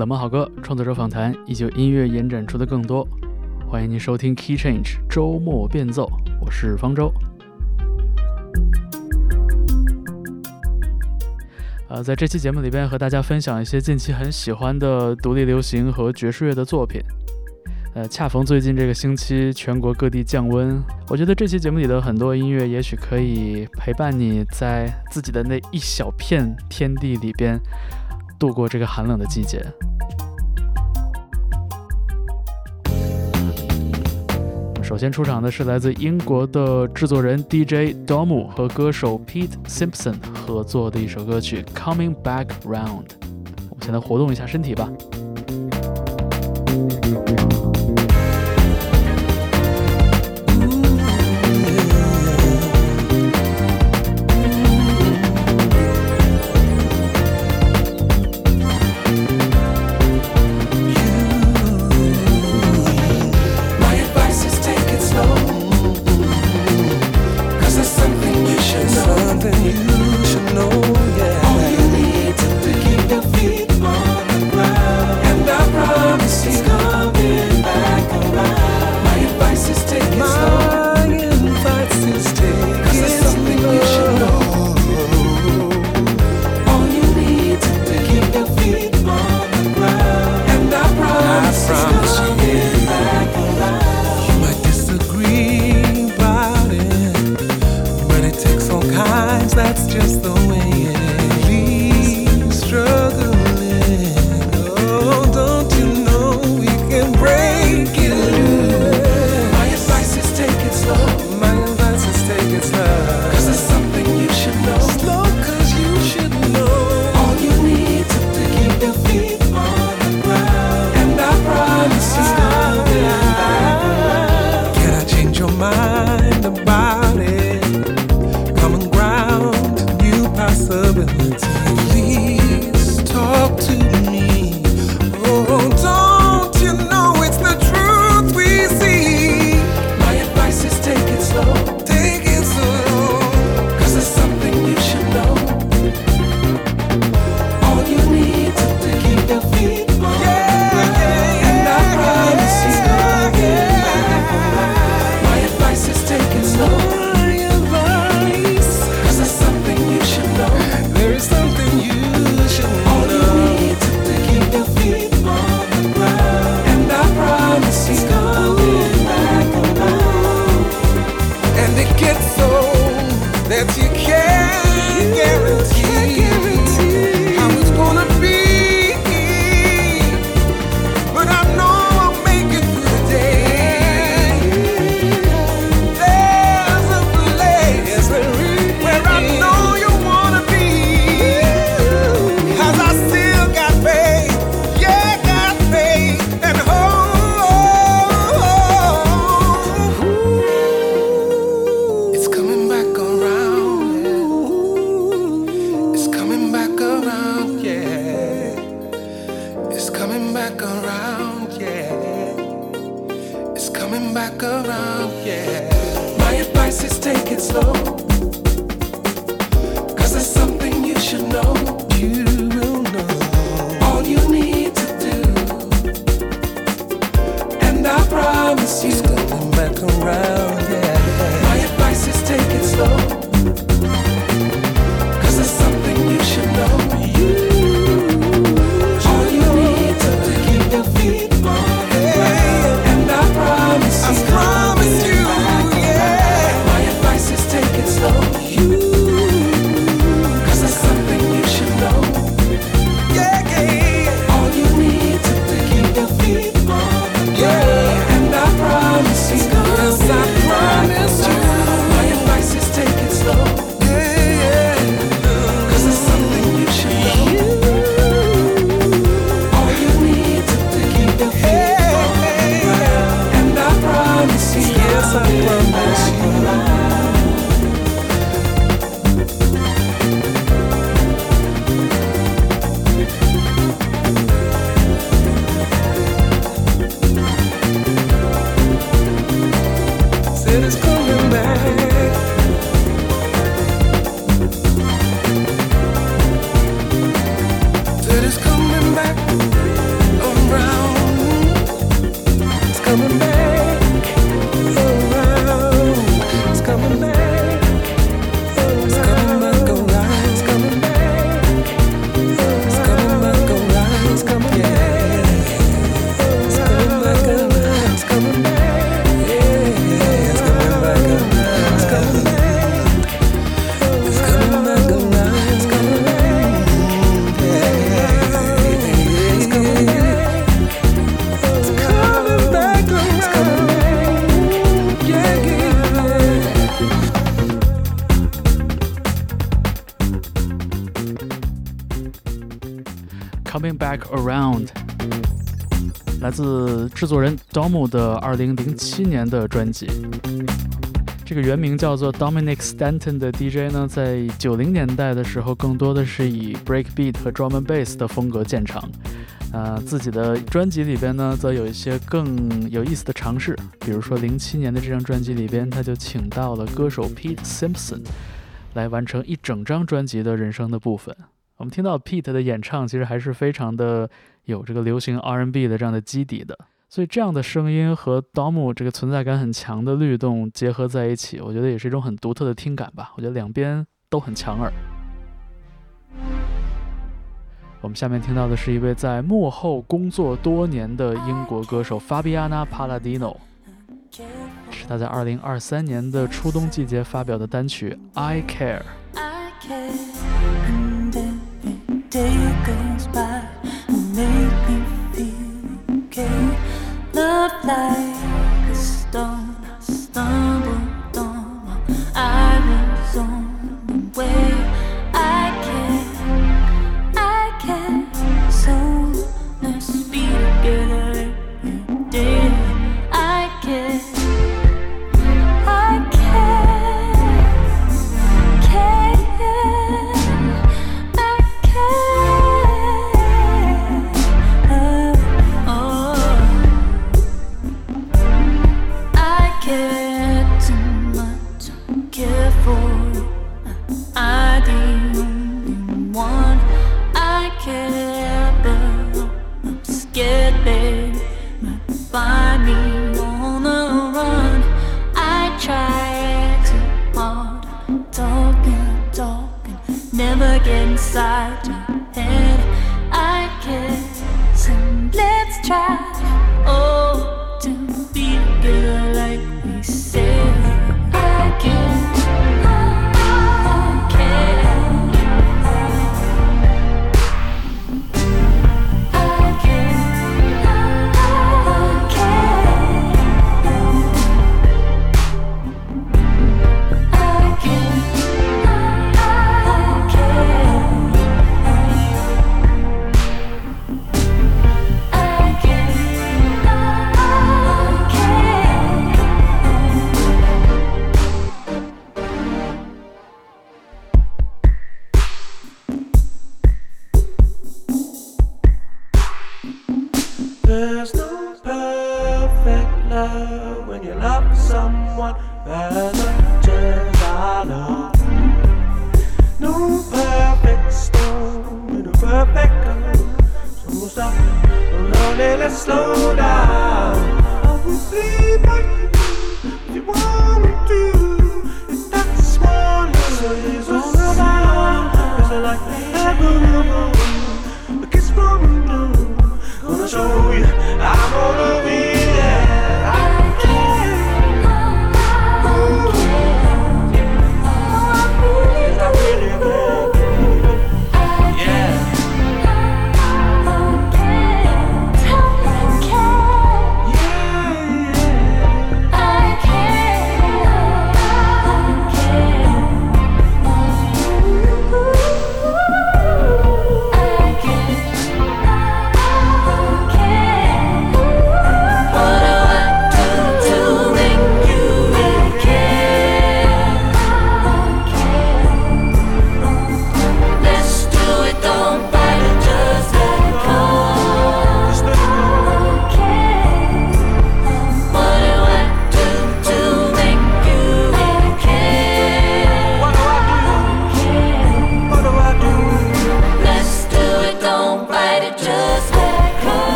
冷门好歌、创作者访谈，以及音乐延展出的更多。欢迎您收听 Key Change 周末变奏，我是方舟。呃，在这期节目里边和大家分享一些近期很喜欢的独立流行和爵士乐的作品。呃，恰逢最近这个星期全国各地降温，我觉得这期节目里的很多音乐也许可以陪伴你在自己的那一小片天地里边度过这个寒冷的季节。首先出场的是来自英国的制作人 DJ Domu 和歌手 Pete Simpson 合作的一首歌曲《Coming Back Round》。我们先来活动一下身体吧。promise you coming back around. Coming Back Around，来自制作人 Domo 的2007年的专辑。这个原名叫做 Dominic Stanton 的 DJ 呢，在九零年代的时候，更多的是以 Breakbeat 和 Drum and Bass 的风格见长。呃，自己的专辑里边呢，则有一些更有意思的尝试，比如说零七年的这张专辑里边，他就请到了歌手 Pete Simpson 来完成一整张专辑的人声的部分。我们听到 Pete 的演唱，其实还是非常的有这个流行 R&B 的这样的基底的。所以这样的声音和 Dom 这个存在感很强的律动结合在一起，我觉得也是一种很独特的听感吧。我觉得两边都很强耳。我们下面听到的是一位在幕后工作多年的英国歌手 Fabiana Palladino，是他在2023年的初冬季节发表的单曲 I Care。day goes by and make me feel okay. Love like a stone, I stumbled on while I was on. inside my head. I can't. Let's try.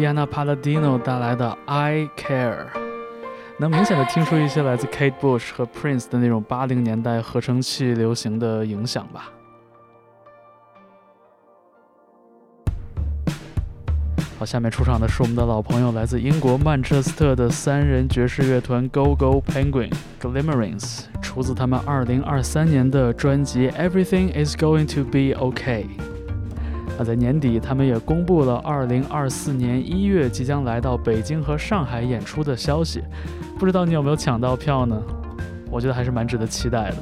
Fabiana Palladino 带来的 I Care，能明显的听出一些来自 Kate Bush 和 Prince 的那种八零年代合成器流行的影响吧。好，下面出场的是我们的老朋友，来自英国曼彻斯特的三人爵士乐团 Go Go Penguin Glimmerings，出自他们2023年的专辑 Everything Is Going to Be OK。在年底，他们也公布了2024年1月即将来到北京和上海演出的消息，不知道你有没有抢到票呢？我觉得还是蛮值得期待的。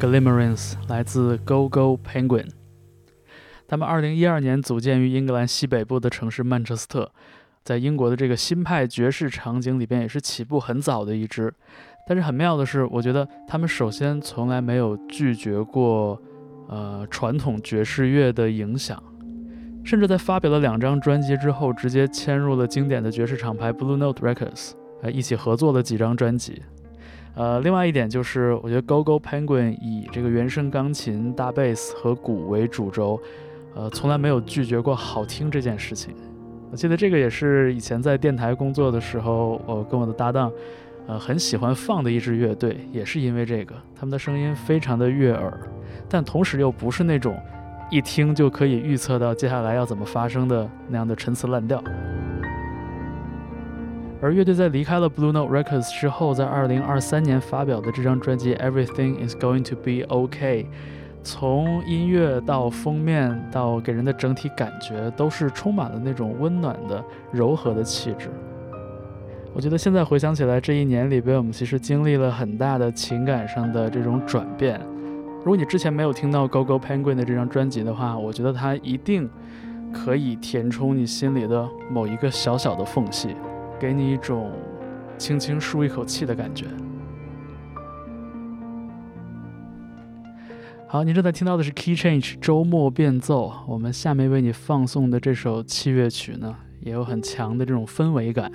Glimmerings 来自 Go Go Penguin，他们2012年组建于英格兰西北部的城市曼彻斯特，在英国的这个新派爵士场景里边也是起步很早的一支。但是很妙的是，我觉得他们首先从来没有拒绝过呃传统爵士乐的影响，甚至在发表了两张专辑之后，直接签入了经典的爵士厂牌 Blue Note Records，呃一起合作了几张专辑。呃，另外一点就是，我觉得 Go Go Penguin 以这个原声钢琴、大贝斯和鼓为主轴，呃，从来没有拒绝过好听这件事情。我记得这个也是以前在电台工作的时候，我跟我的搭档，呃，很喜欢放的一支乐队，也是因为这个，他们的声音非常的悦耳，但同时又不是那种一听就可以预测到接下来要怎么发生的那样的陈词滥调。而乐队在离开了 Blue Note Records 之后，在2023年发表的这张专辑 Everything Is Going to Be OK，从音乐到封面到给人的整体感觉，都是充满了那种温暖的、柔和的气质。我觉得现在回想起来，这一年里边我们其实经历了很大的情感上的这种转变。如果你之前没有听到 Go Go Penguin 的这张专辑的话，我觉得它一定可以填充你心里的某一个小小的缝隙，给你一种轻轻舒一口气的感觉。好，你正在听到的是 Key Change 周末变奏。我们下面为你放送的这首器乐曲呢，也有很强的这种氛围感。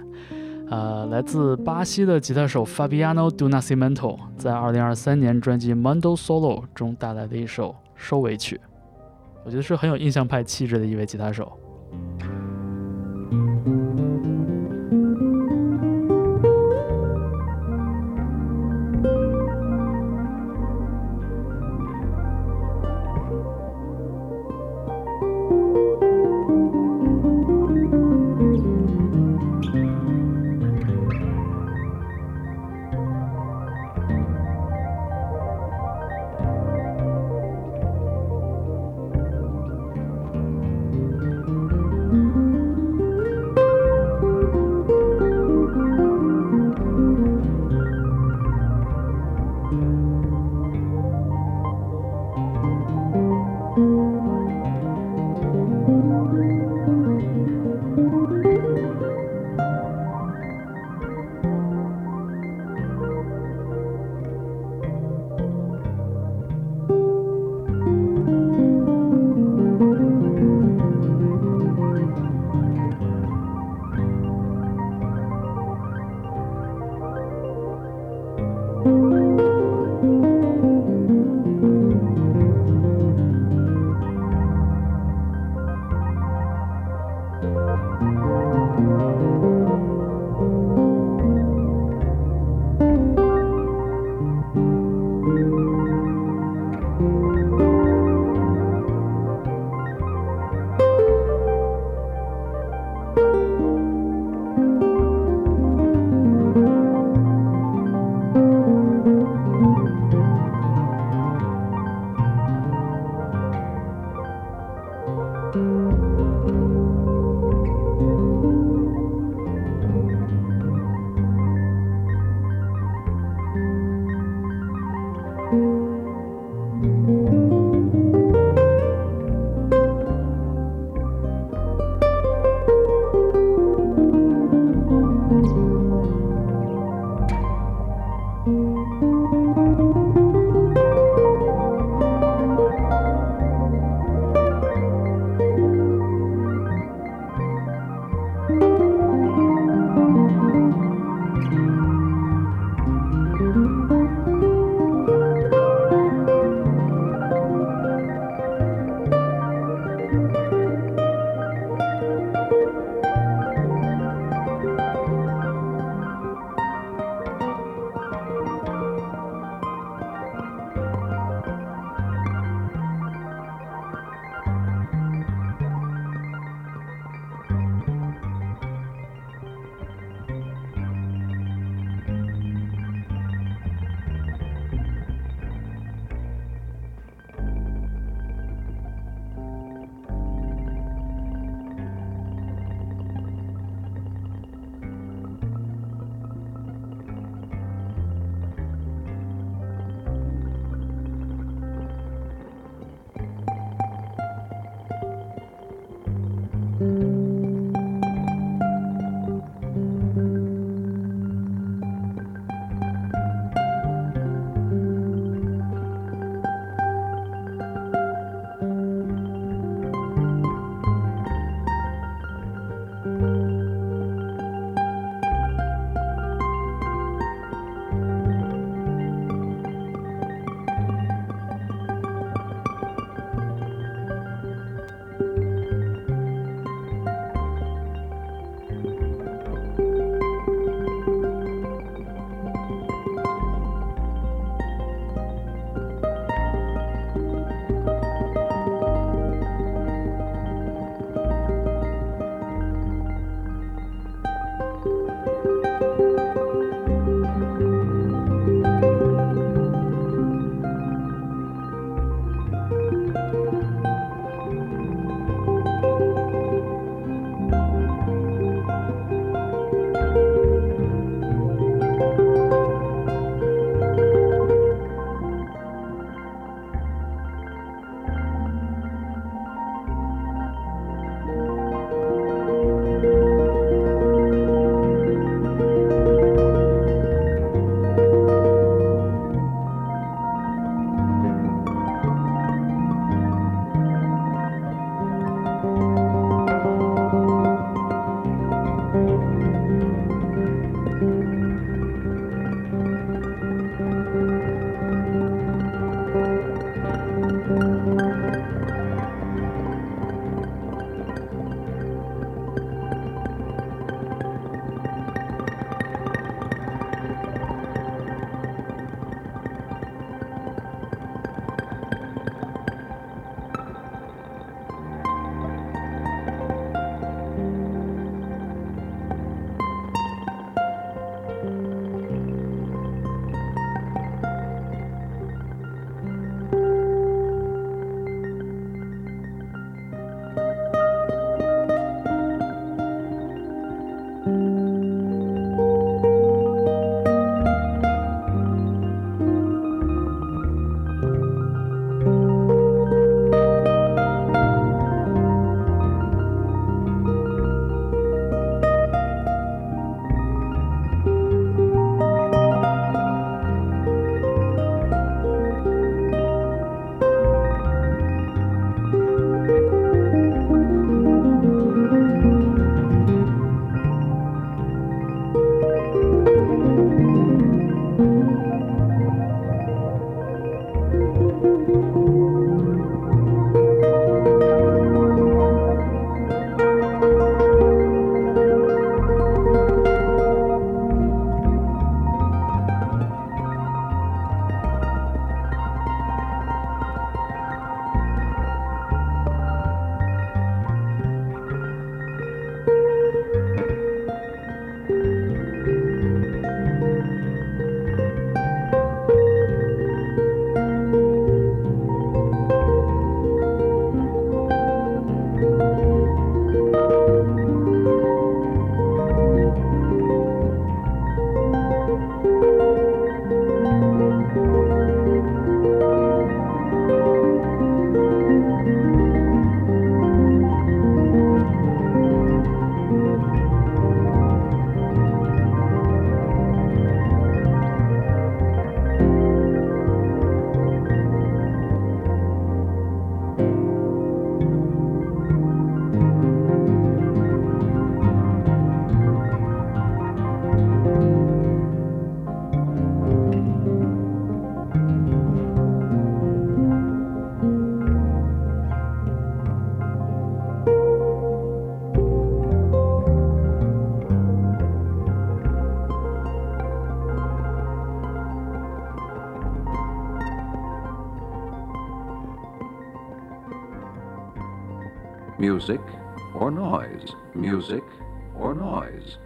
呃，来自巴西的吉他手 Fabiano Do Nascimento 在2023年专辑《Mundo Solo》中带来的一首收尾曲，我觉得是很有印象派气质的一位吉他手。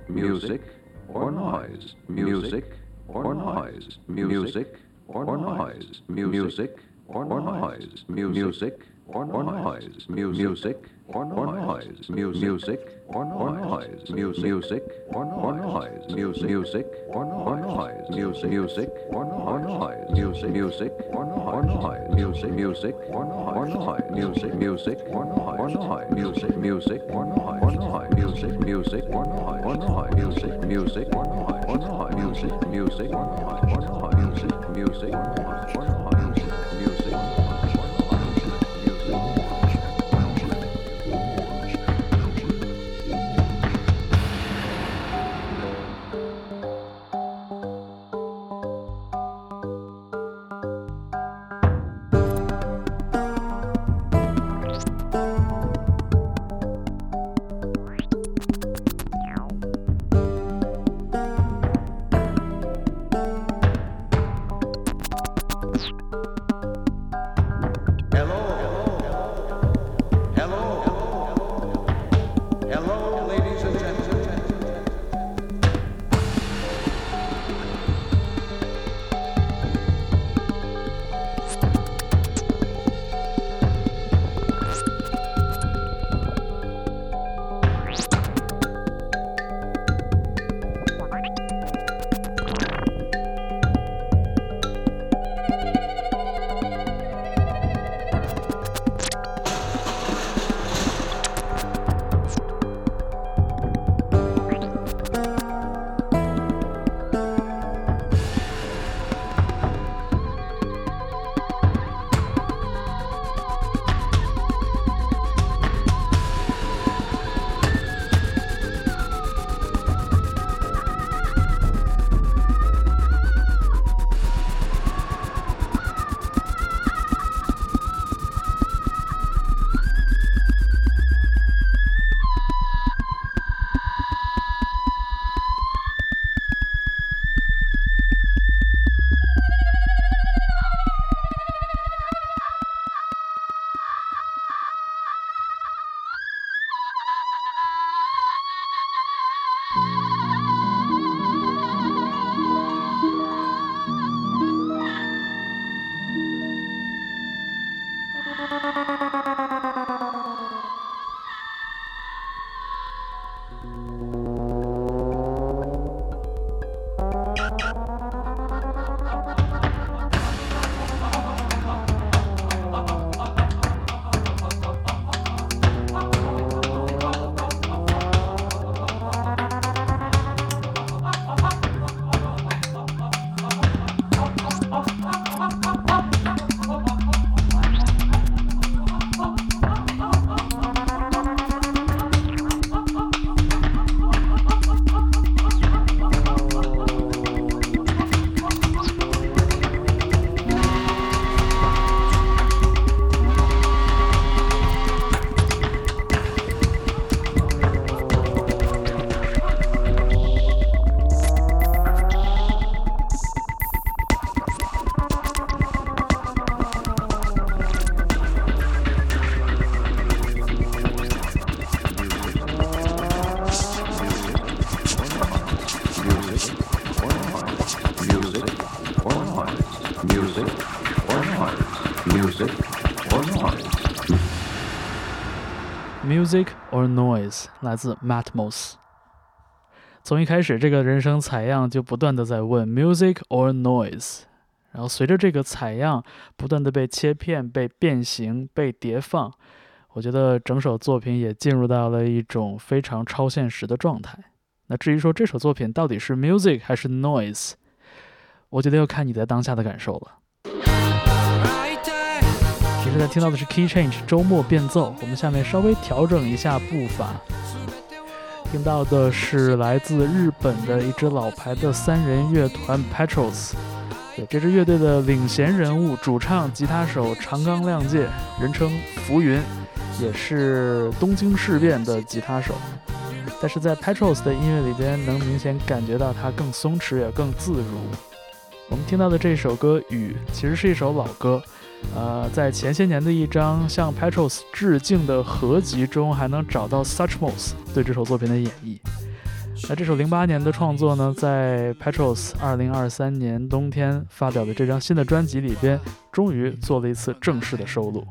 Music or noise, music or noise, music or noise, music or noise, music or noise, music or noise, music or noise, music or noise, music or noise, music, music or noise, music, music or noise, music, music or noise, music, music or noise, music, music or noise, music, music or noise, music, music or noise, music, music or noise, music, music or noise. Music or noise noise 来自 Matmos。从一开始，这个人声采样就不断的在问 Music or noise，然后随着这个采样不断的被切片、被变形、被叠放，我觉得整首作品也进入到了一种非常超现实的状态。那至于说这首作品到底是 music 还是 noise，我觉得要看你在当下的感受了。现在听到的是 Key Change 周末变奏，我们下面稍微调整一下步伐。听到的是来自日本的一支老牌的三人乐团 Petros。对，这支乐队的领衔人物，主唱、吉他手长冈亮介，人称浮云，也是东京事变的吉他手。但是在 Petros 的音乐里边，能明显感觉到他更松弛，也更自如。我们听到的这首歌《雨》，其实是一首老歌。呃，在前些年的一张向 Petros 致敬的合集中，还能找到 Suchmos 对这首作品的演绎。那这首零八年的创作呢，在 Petros 二零二三年冬天发表的这张新的专辑里边，终于做了一次正式的收录。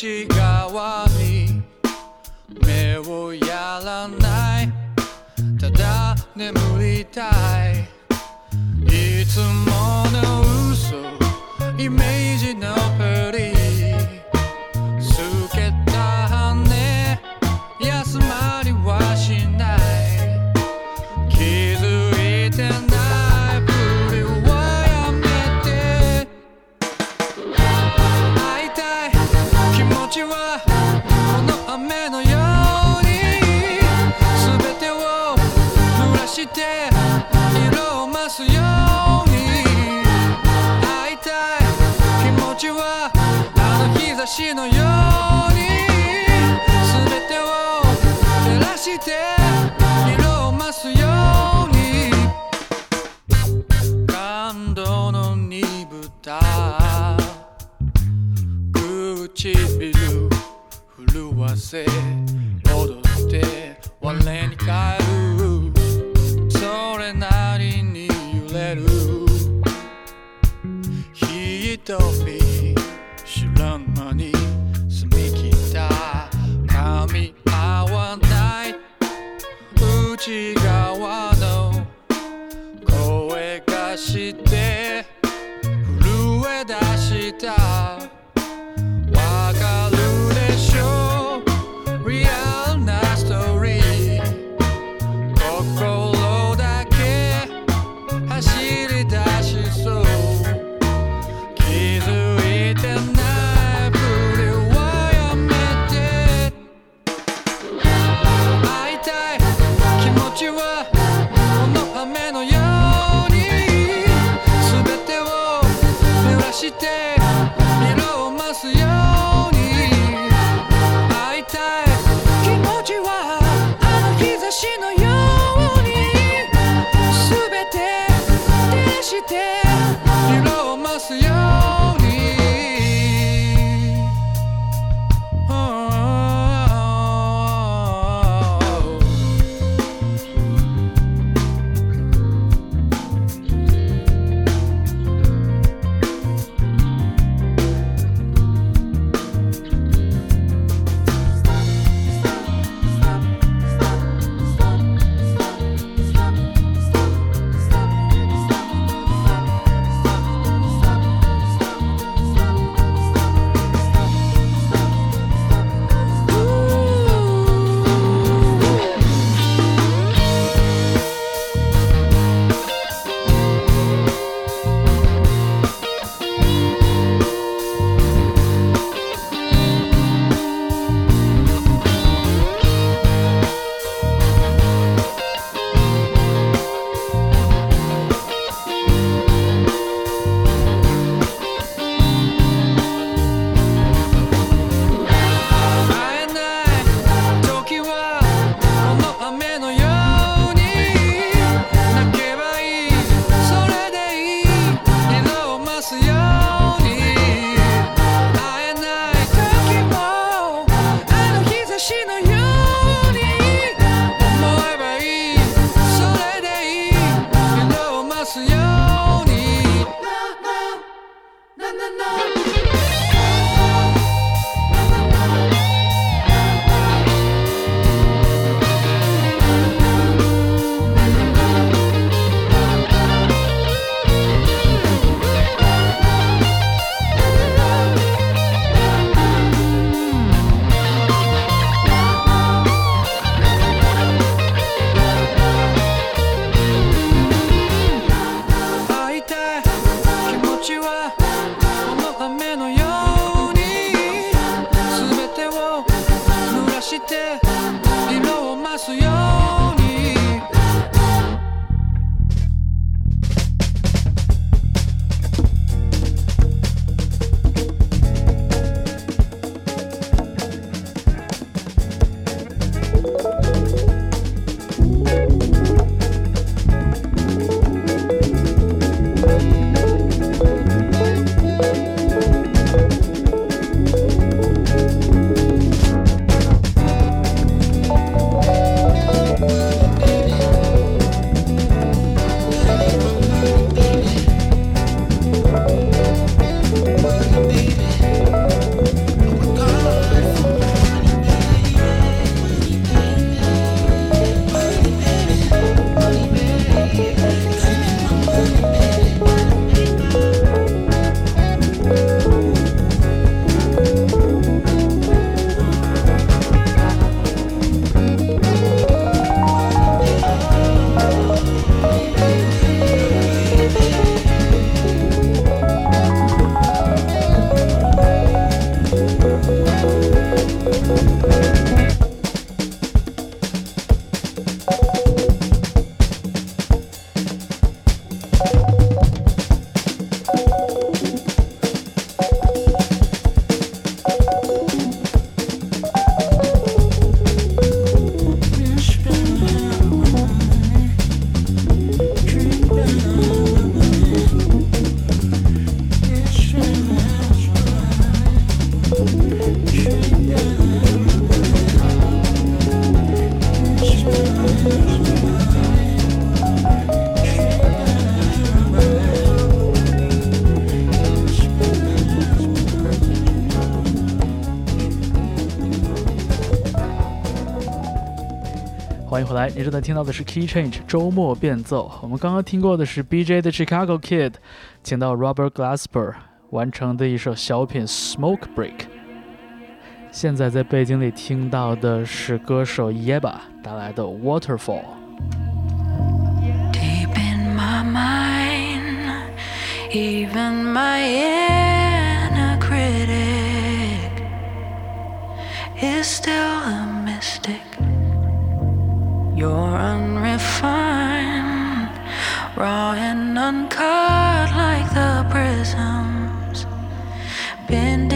内側に目をやらない。ただ眠りたい。いつもの嘘。イメージすのように全てを照らして色を増すように感動の煮豚唇震わせ踊って。我に返る。それなりに揺れる。瞳 learn money. 回来，你正在听到的是 Key Change 周末变奏。我们刚刚听过的是 B.J. 的 Chicago Kid，请到 Robert Glasper 完成的一首小品 Smoke Break。现在在背景里听到的是歌手 Yeba 带来的 Waterfall。Deep in my mind, even my inner critic is still you're unrefined, raw and uncut like the prisms. Been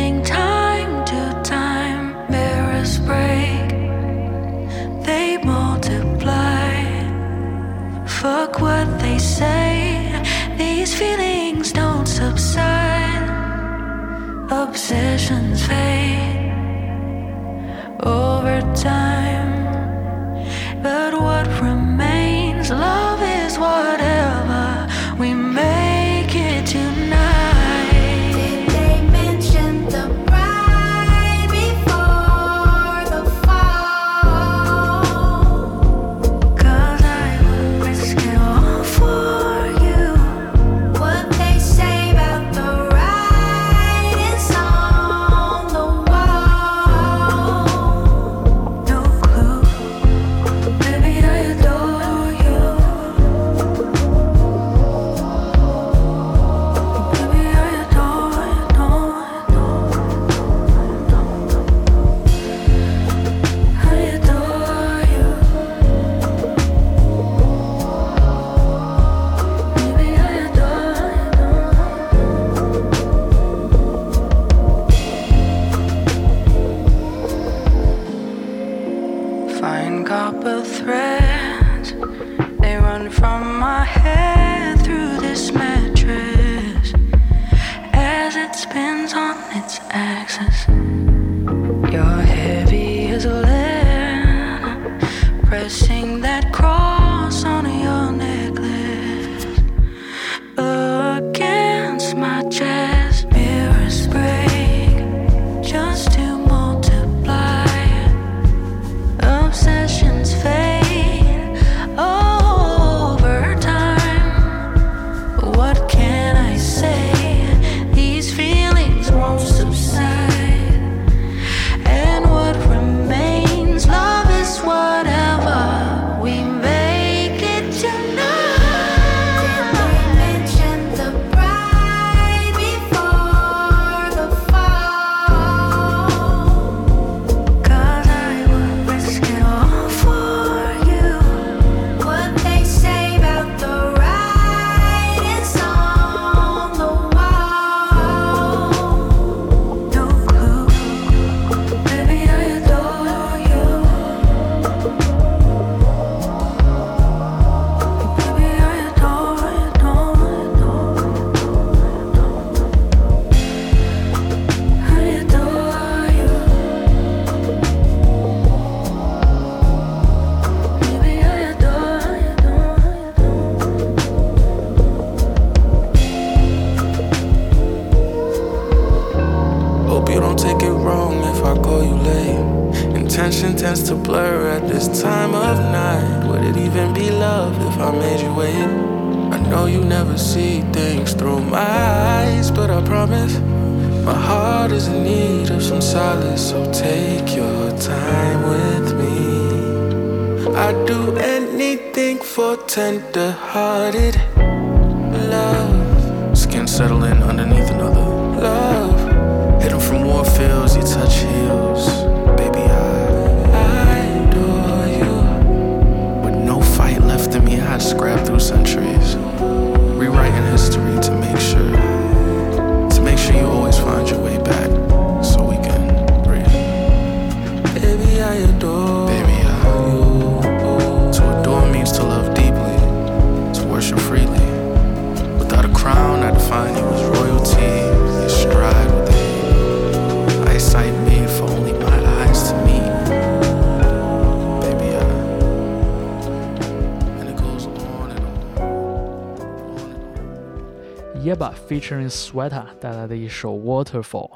featuring Sweater 带来的一首《Waterfall》，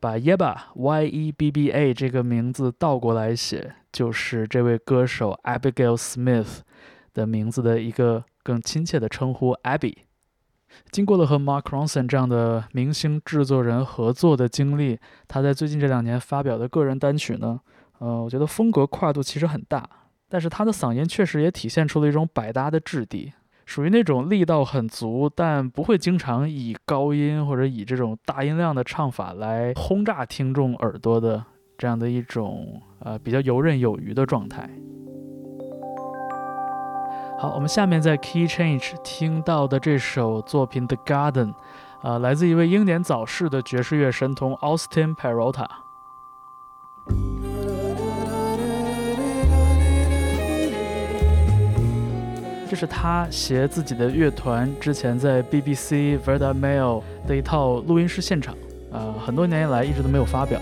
把 Yeba Y E B B A 这个名字倒过来写，就是这位歌手 Abigail Smith 的名字的一个更亲切的称呼 Abby。经过了和 Mark Ronson 这样的明星制作人合作的经历，他在最近这两年发表的个人单曲呢，呃，我觉得风格跨度其实很大，但是他的嗓音确实也体现出了一种百搭的质地。属于那种力道很足，但不会经常以高音或者以这种大音量的唱法来轰炸听众耳朵的这样的一种呃比较游刃有余的状态。好，我们下面在 Key Change 听到的这首作品《The Garden》，呃，来自一位英年早逝的爵士乐神童 Austin Peralta。这是他携自己的乐团之前在 BBC Verda Mail 的一套录音室现场，呃，很多年以来一直都没有发表。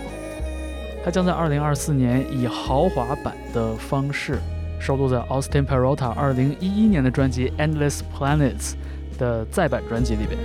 他将在2024年以豪华版的方式收录在 Austin Perota 2011年的专辑《Endless Planets》的再版专辑里边。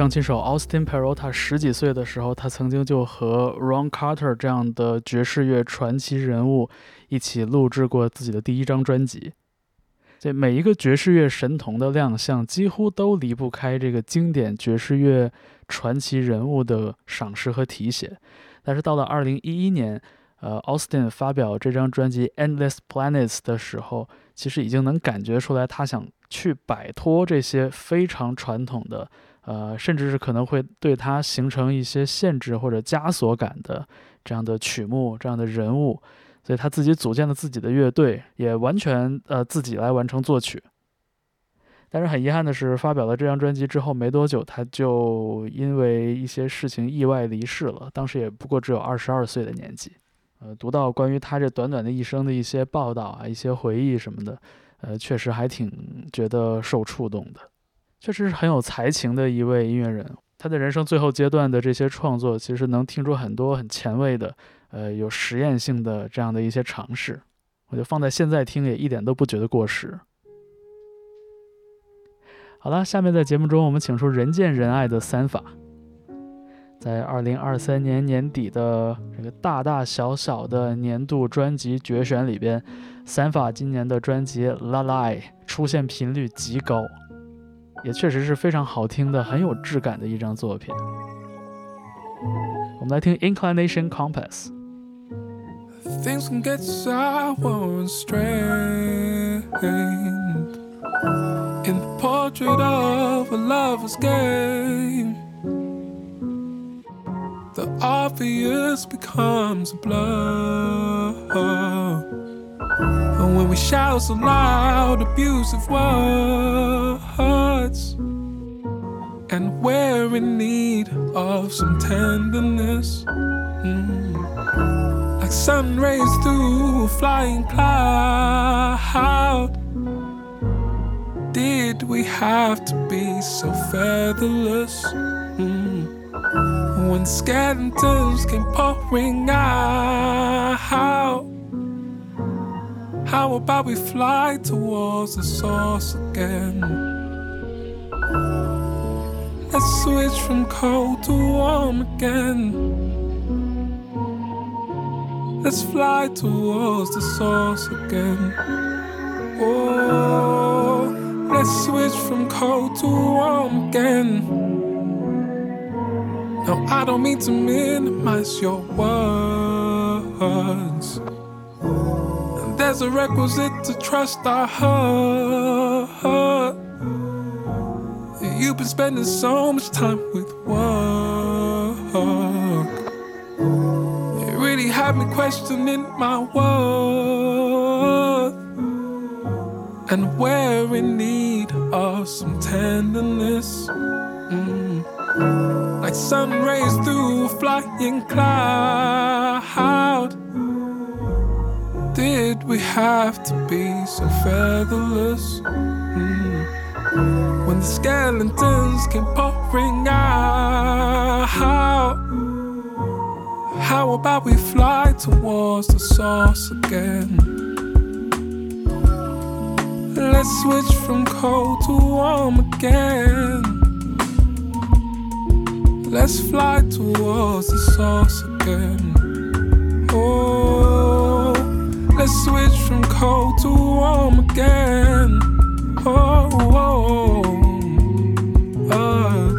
钢琴手 Austin Perota 十几岁的时候，他曾经就和 Ron Carter 这样的爵士乐传奇人物一起录制过自己的第一张专辑。这每一个爵士乐神童的亮相，几乎都离不开这个经典爵士乐传奇人物的赏识和提携。但是到了2011年，呃，Austin 发表这张专辑《Endless Planets》的时候，其实已经能感觉出来，他想去摆脱这些非常传统的。呃，甚至是可能会对它形成一些限制或者枷锁感的这样的曲目、这样的人物，所以他自己组建了自己的乐队，也完全呃自己来完成作曲。但是很遗憾的是，发表了这张专辑之后没多久，他就因为一些事情意外离世了，当时也不过只有二十二岁的年纪。呃，读到关于他这短短的一生的一些报道啊、一些回忆什么的，呃，确实还挺觉得受触动的。确实是很有才情的一位音乐人，他的人生最后阶段的这些创作，其实能听出很多很前卫的，呃，有实验性的这样的一些尝试。我觉得放在现在听也一点都不觉得过时。好了，下面在节目中我们请出人见人爱的三法，在二零二三年年底的这个大大小小的年度专辑决选里边，三法今年的专辑《La Lie》出现频率极高。也确实是非常好听的、很有质感的一张作品。我们来听《Inclination Compass》。 Things can get sour and strained in the portrait of a lover's game. The obvious becomes a blur. And when we shout so loud, abusive words, and we're in need of some tenderness. Mm. Like sun rays through a flying cloud. Did we have to be so featherless? Mm. When skeletons came pouring out, How about we fly towards the source again? Let's switch from cold to warm again. Let's fly towards the source again. Oh, let's switch from cold to warm again. No, I don't mean to minimize your words. There's a requisite to trust our heart. You've been spending so much time with work. It really had me questioning my worth. And we're in need of some tenderness. Mm. Like sun rays through a flying cloud. Did we have to be so featherless? Mm. When the skeletons came pouring out. How about we fly towards the source again? Let's switch from cold to warm again. Let's fly towards the source again. Oh, let's switch from cold to warm again. Oh, oh, oh again.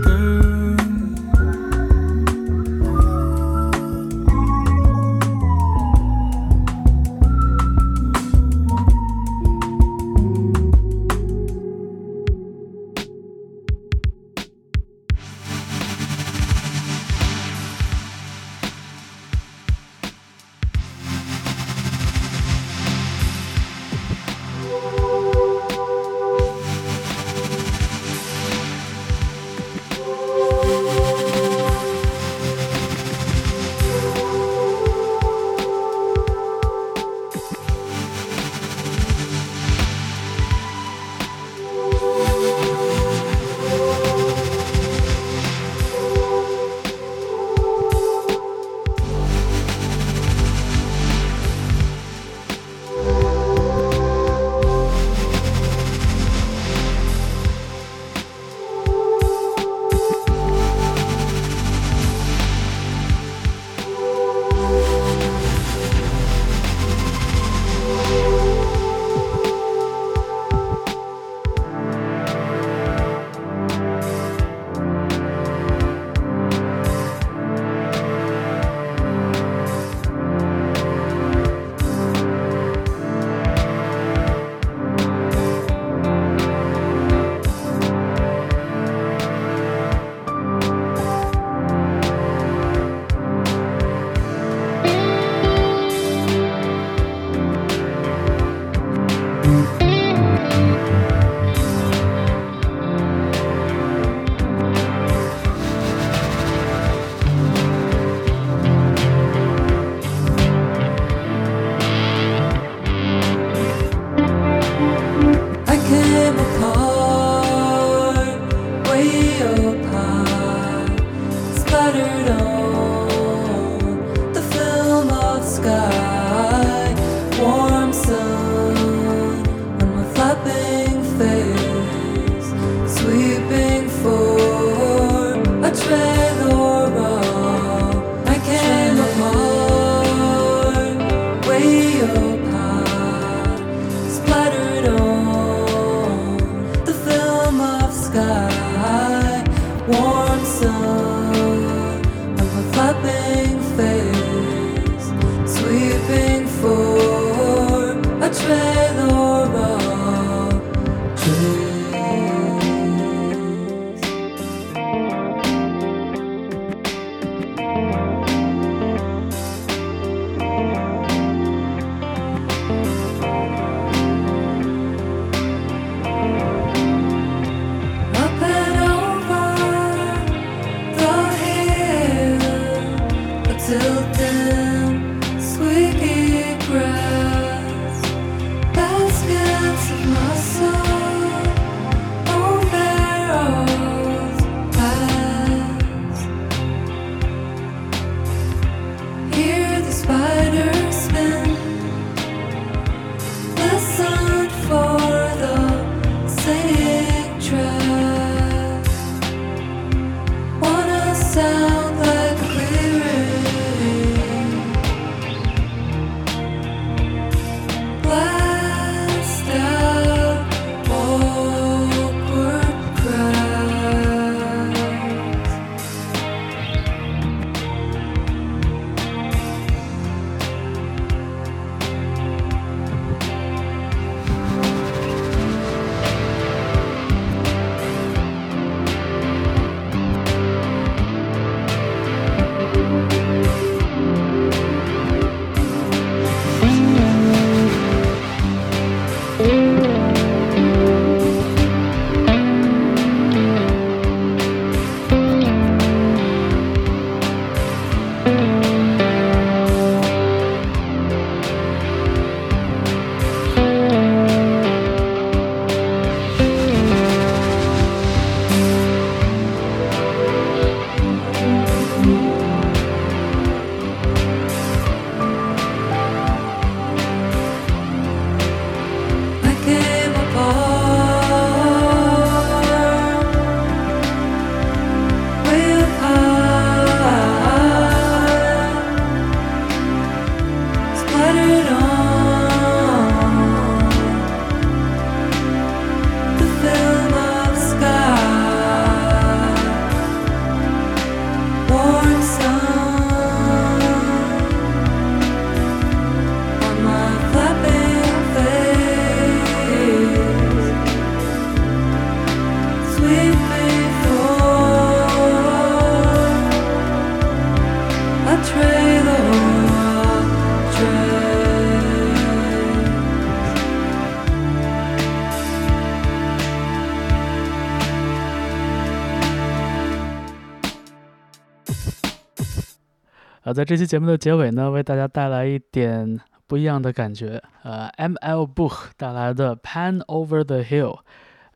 在这期节目的结尾呢，为大家带来一点不一样的感觉。呃，M.L. Buch 带来的《Pan Over the Hill》，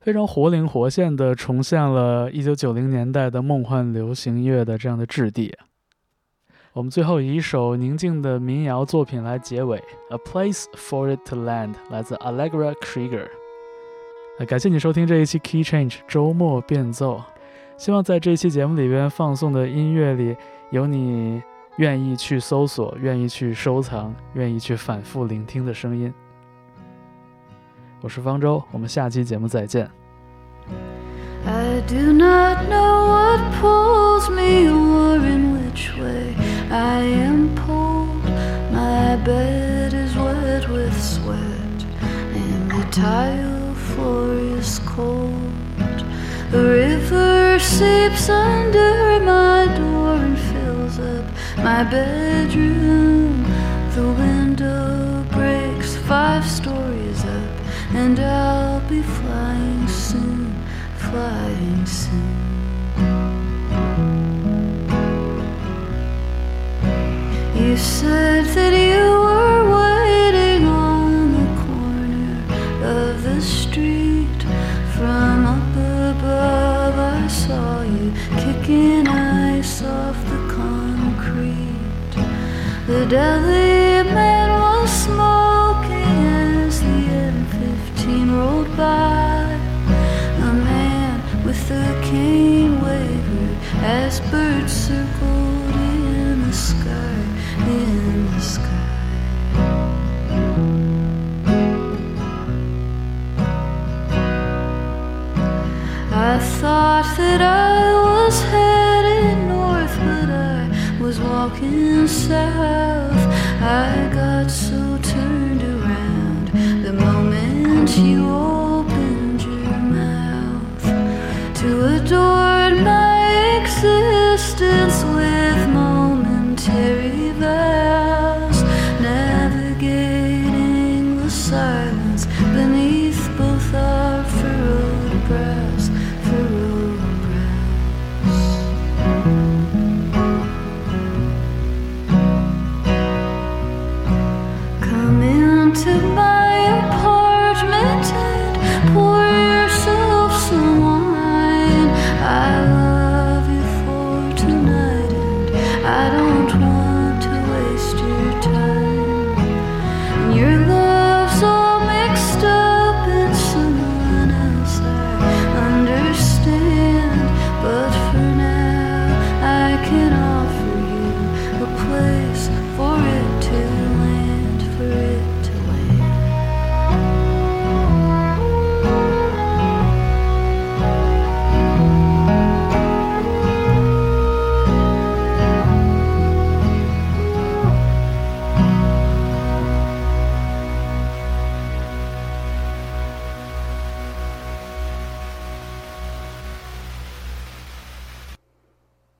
非常活灵活现地重现了1990年代的梦幻流行音乐的这样的质地。我们最后以一首宁静的民谣作品来结尾，《A Place for It to Land》，来自 Allegra Krieger。呃，感谢你收听这一期 Key Change 周末变奏。希望在这一期节目里边放送的音乐里，有你愿意去搜索、愿意去收藏、愿意去反复聆听的声音。我是方舟，我们下期节目再见。I do not know what pulls me or in which way I am pulled. My bed is wet with sweat, and the tile floor is cold. The river seeps under my door and fills up my bedroom. The window breaks five stories up, and I'll be flying soon flying soon. You said that you were waiting on the corner of the street. From up above, I saw you kicking ice off. The deli